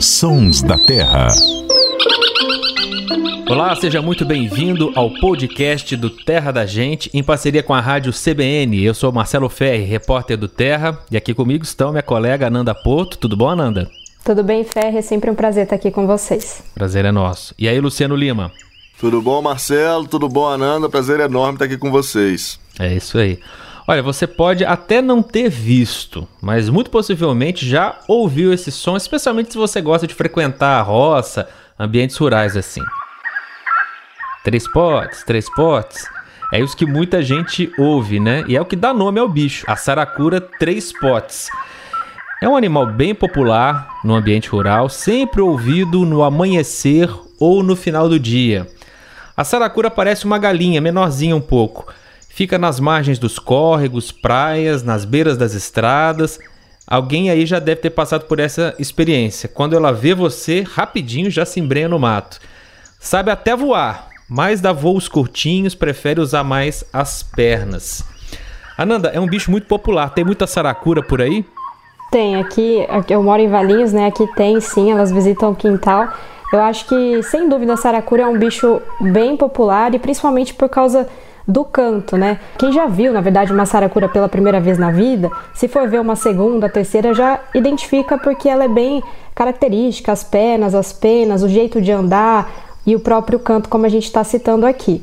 Sons da Terra. Olá, seja muito bem-vindo ao podcast do Terra da Gente, em parceria com a rádio CBN. Eu sou Marcelo Ferri, repórter do Terra, e aqui comigo estão minha colega Ananda Porto. Tudo bom, Ananda? Tudo bem, Ferri? É sempre um prazer estar aqui com vocês. Prazer é nosso. E aí, Luciano Lima? Tudo bom, Marcelo? Tudo bom, Ananda? Prazer enorme estar aqui com vocês. É isso aí. Olha, você pode até não ter visto, mas muito possivelmente já ouviu esse som, especialmente se você gosta de frequentar a roça, ambientes rurais assim. Três potes, três potes. É isso que muita gente ouve, né? E é o que dá nome ao bicho, a saracura três potes. É um animal bem popular no ambiente rural, sempre ouvido no amanhecer ou no final do dia. A saracura parece uma galinha, menorzinha um pouco Fica nas margens dos córregos, praias, nas beiras das estradas. Alguém aí já deve ter passado por essa experiência. Quando ela vê você, rapidinho já se embrenha no mato. Sabe até voar, mas dá voos curtinhos, prefere usar mais as pernas. Ananda, é um bicho muito popular. Tem muita saracura por aí? Tem, aqui, eu moro em Valinhos, né? Aqui tem sim, elas visitam o quintal. Eu acho que, sem dúvida, a saracura é um bicho bem popular e principalmente por causa do canto, né? Quem já viu, na verdade, uma saracura pela primeira vez na vida, se for ver uma segunda, terceira, já identifica porque ela é bem característica, as pernas, as penas, o jeito de andar e o próprio canto, como a gente está citando aqui.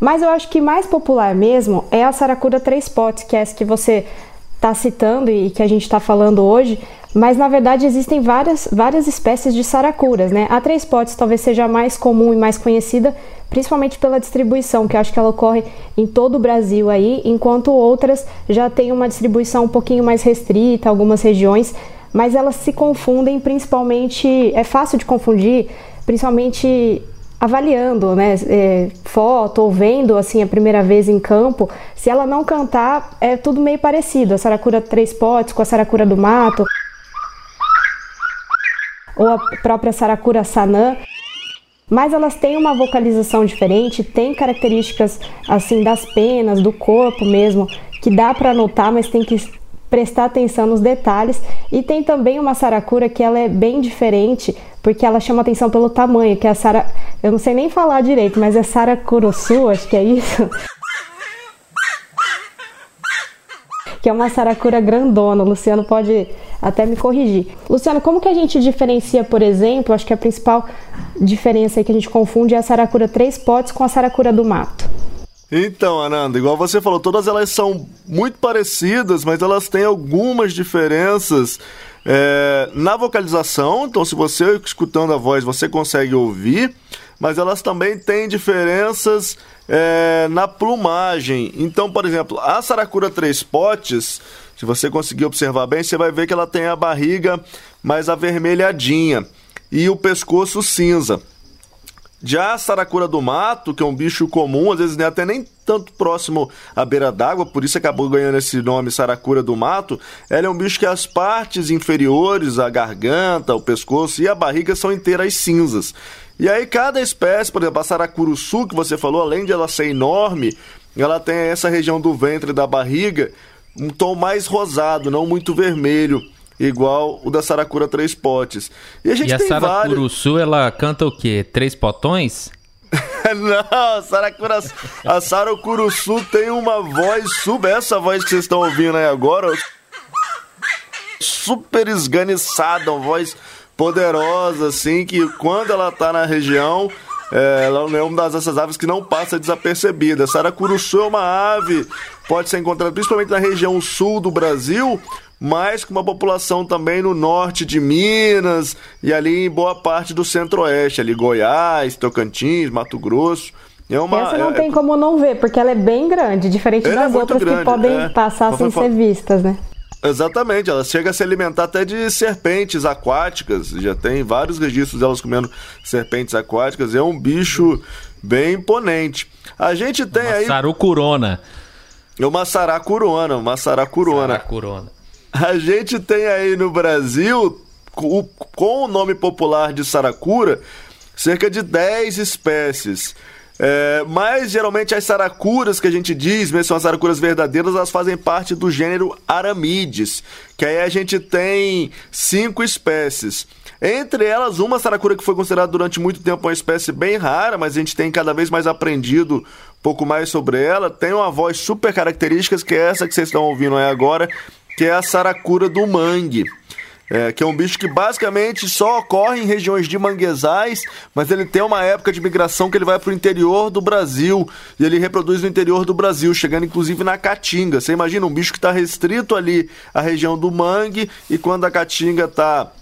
Mas eu acho que mais popular mesmo é a saracura três potes, que é essa que você está citando e que a gente está falando hoje, mas na verdade existem várias, várias espécies de saracuras, né? A três potes talvez seja a mais comum e mais conhecida, principalmente pela distribuição, que eu acho que ela ocorre em todo o Brasil aí, enquanto outras já têm uma distribuição um pouquinho mais restrita, algumas regiões, mas elas se confundem principalmente, é fácil de confundir, principalmente avaliando, né, é, foto ou vendo assim a primeira vez em campo, se ela não cantar, é tudo meio parecido. A saracura três potes com a saracura do mato, ou a própria saracura sanã, mas elas têm uma vocalização diferente, têm características assim das penas, do corpo mesmo, que dá para notar, mas tem que prestar atenção nos detalhes. E tem também uma saracura que ela é bem diferente, porque ela chama atenção pelo tamanho, que é a sara... Eu não sei nem falar direito, mas é saracuruçu, acho que é isso. Que é uma saracura grandona. O Luciano pode até me corrigir. Luciano, como que a gente diferencia, por exemplo, acho que a principal diferença que a gente confunde é a saracura três potes com a saracura do mato? Então, Ananda, igual você falou, todas elas são muito parecidas, mas elas têm algumas diferenças é, na vocalização. Então, se você escutando a voz, você consegue ouvir, mas elas também têm diferenças é, na plumagem. Então, por exemplo, a saracura três potes, se você conseguir observar bem, você vai ver que ela tem a barriga mais avermelhadinha e o pescoço cinza. Já a saracura do mato, que é um bicho comum, às vezes nem até nem tanto próximo à beira d'água, por isso acabou ganhando esse nome saracura do mato, ela é um bicho que as partes inferiores, a garganta, o pescoço e a barriga são inteiras cinzas. E aí cada espécie, por exemplo, a saracuruçu que você falou, além de ela ser enorme, ela tem essa região do ventre e da barriga um tom mais rosado, não muito vermelho igual o da Saracura Três Potes. E a gente e a tem Saracuruçu, várias... ela canta o quê? Três potões? Não, a Saracura, a Saracuruçu tem uma voz super, essa voz que vocês estão ouvindo aí agora, super esganiçada, uma voz poderosa, assim, que quando ela tá na região, é, ela é uma dessas aves que não passa desapercebida. Saracuruçu é uma ave, pode ser encontrada principalmente na região sul do Brasil, mas com uma população também no norte de Minas e ali em boa parte do centro-oeste, ali Goiás, Tocantins, Mato Grosso. É uma, Essa não é, tem como não ver, porque ela é bem grande, diferente é das outras grande, que podem é. passar sem ser vistas, né? Exatamente, ela chega a se alimentar até de serpentes aquáticas, já tem vários registros delas comendo serpentes aquáticas, é um bicho bem imponente. A gente tem uma aí... Sarucurona. É uma saracurona, uma saracurona. Saracurona. A gente tem aí no Brasil, com o nome popular de saracura, cerca de 10 espécies. É, mas geralmente as saracuras que a gente diz, mesmo são as saracuras verdadeiras, elas fazem parte do gênero Aramides, que aí a gente tem cinco espécies. Entre elas, uma saracura que foi considerada durante muito tempo uma espécie bem rara, mas a gente tem cada vez mais aprendido um pouco mais sobre ela. Tem uma voz super característica, que é essa que vocês estão ouvindo aí agora, que é a saracura do mangue. É, que é um bicho que basicamente só ocorre em regiões de manguezais, mas ele tem uma época de migração que ele vai para o interior do Brasil e ele reproduz no interior do Brasil, chegando inclusive na caatinga. Você imagina um bicho que está restrito ali à região do mangue e quando a caatinga está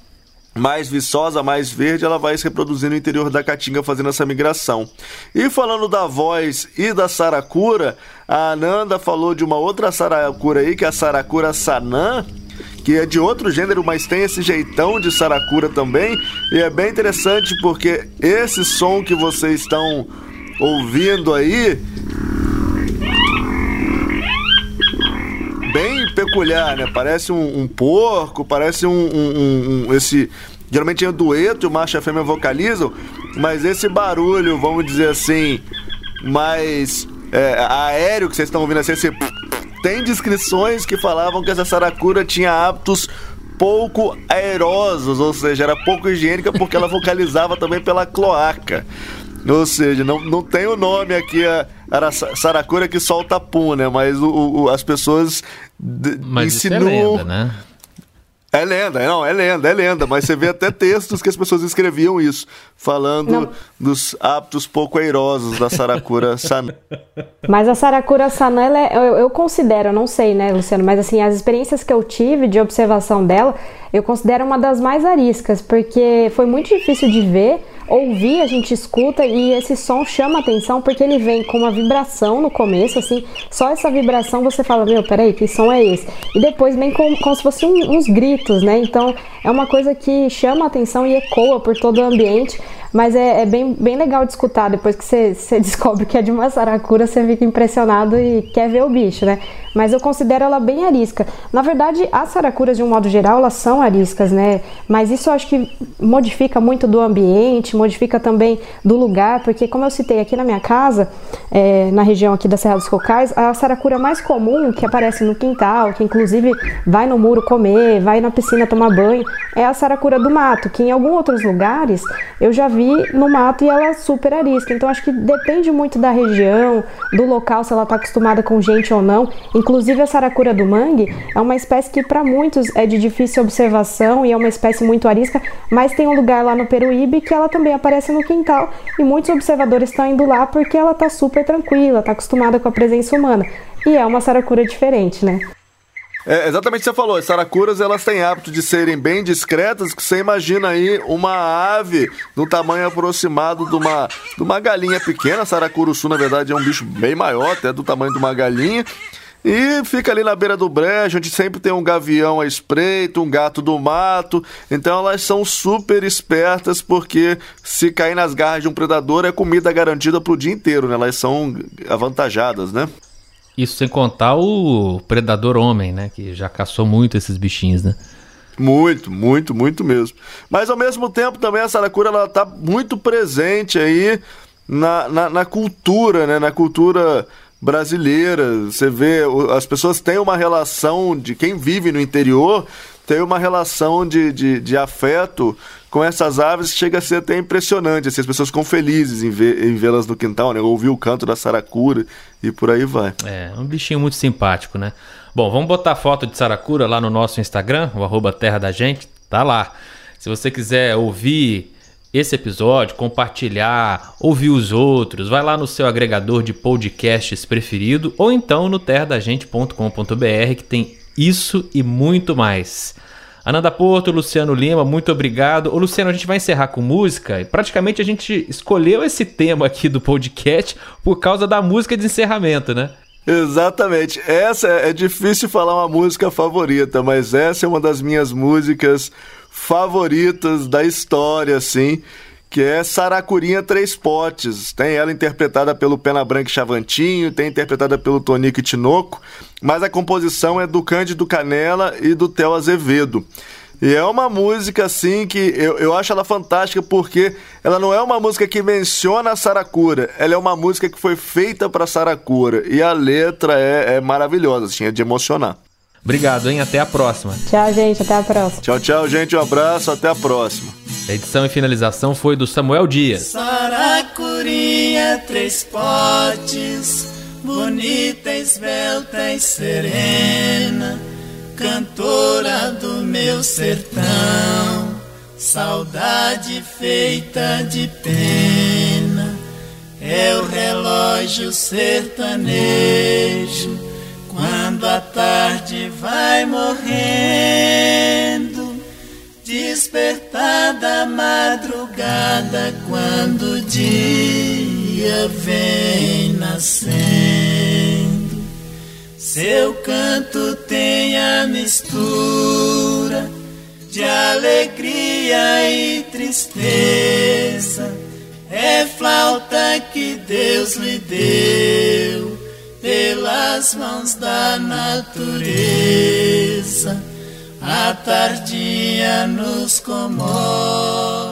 mais viçosa, mais verde, ela vai se reproduzir no interior da caatinga fazendo essa migração. E falando da voz e da saracura, a Ananda falou de uma outra saracura aí, que é a saracura sanã, que é de outro gênero, mas tem esse jeitão de saracura também. E é bem interessante porque esse som que vocês estão ouvindo aí. Bem peculiar, né? Parece um, um porco, parece um, um, um esse geralmente é um dueto, o macho e a fêmea vocalizam, mas esse barulho, vamos dizer assim, mais é, aéreo que vocês estão ouvindo assim, esse tem descrições que falavam que essa saracura tinha hábitos pouco aerosos, ou seja, era pouco higiênica porque ela vocalizava também pela cloaca. Ou seja, não, não tem o nome aqui, a, a saracura que solta pum, né? Mas o, o as pessoas Mas insinuam... Isso é lenda, né? É lenda, não, é lenda, é lenda, mas você vê até textos que as pessoas escreviam isso, falando não. dos hábitos pouco airosos da Saracura Sanã. Mas a Saracura Sanã, é, eu, eu, considero, não sei, né, Luciano, mas assim, as experiências que eu tive de observação dela, eu considero uma das mais ariscas, porque foi muito difícil de ver, ouvir, a gente escuta e esse som chama atenção porque ele vem com uma vibração no começo, assim, só essa vibração você fala, meu, peraí, que som é esse? E depois vem com, como se fossem uns gritos, né? Então é uma coisa que chama atenção e ecoa por todo o ambiente. Mas é, é, bem, bem legal de escutar. Depois que você, descobre que é de uma saracura, você fica impressionado e quer ver o bicho, né? Mas eu considero ela bem arisca. Na verdade, as saracuras, de um modo geral, elas são ariscas, né? Mas isso eu acho que modifica muito do ambiente, modifica também do lugar, porque como eu citei aqui na minha casa, é, na região aqui da Serra dos Cocais, a saracura mais comum que aparece no quintal, que inclusive vai no muro comer, vai na piscina tomar banho, é a saracura do mato, que em alguns outros lugares eu já vi vi no mato e ela é super arisca. Então acho que depende muito da região, do local, se ela está acostumada com gente ou não. Inclusive a saracura do mangue é uma espécie que para muitos é de difícil observação e é uma espécie muito arisca, mas tem um lugar lá no Peruíbe que ela também aparece no quintal e muitos observadores estão indo lá porque ela está super tranquila, está acostumada com a presença humana. E é uma saracura diferente, né? É exatamente o que você falou, as saracuras elas têm hábito de serem bem discretas, que você imagina aí uma ave do tamanho aproximado de uma, de uma galinha pequena, saracuruçu na verdade é um bicho bem maior, até do tamanho de uma galinha, e fica ali na beira do brejo, onde sempre tem um gavião à espreita, um gato do mato. Então elas são super espertas, porque se cair nas garras de um predador é comida garantida pro dia inteiro, né? Elas são avantajadas, né? Isso sem contar o predador homem, né? Que já caçou muito esses bichinhos, né? Muito, muito, muito mesmo. Mas ao mesmo tempo também a saracura ela tá muito presente aí na, na, na cultura, né? Na cultura brasileira. Você vê, as pessoas têm uma relação de quem vive no interior tem uma relação de, de, de afeto com essas aves que chega a ser até impressionante. Assim, as pessoas ficam felizes em, ver, em vê-las no quintal, né? Ouvir o canto da saracura e por aí vai. É, um bichinho muito simpático, né? Bom, vamos botar foto de saracura lá no nosso Instagram, o arroba Terra da Gente, tá lá. Se você quiser ouvir esse episódio, compartilhar, ouvir os outros, vai lá no seu agregador de podcasts preferido ou então no terradagente.com.br que tem isso e muito mais. Ananda Porto, Luciano Lima, muito obrigado. Ô Luciano, a gente vai encerrar com música. Praticamente a gente escolheu esse tema aqui do podcast por causa da música de encerramento, né? Exatamente. Essa é, é difícil falar uma música favorita, mas essa é uma das minhas músicas favoritas da história, assim que é Saracurinha Três Potes. Tem ela interpretada pelo Pena Branca Chavantinho, tem interpretada pelo Tonico Tinoco, mas a composição é do Cândido Canela e do Theo Azevedo. E é uma música, assim, que eu, eu acho ela fantástica porque ela não é uma música que menciona a Saracura, ela é uma música que foi feita para Saracura. E a letra é, é maravilhosa, assim, é de emocionar. Obrigado, hein? Até a próxima. Tchau, gente. Até a próxima. Tchau, tchau, gente. Um abraço. Até a próxima. A edição e finalização foi do Samuel Dias. Saracurinha, três potes, bonita, esbelta e serena, cantora do meu sertão, saudade feita de pena, é o relógio sertanejo quando a tarde vai morrendo, despertar da madrugada quando o dia vem nascendo. Seu canto tem a mistura de alegria e tristeza. É flauta que Deus lhe deu pelas mãos da natureza a tardia nos comove.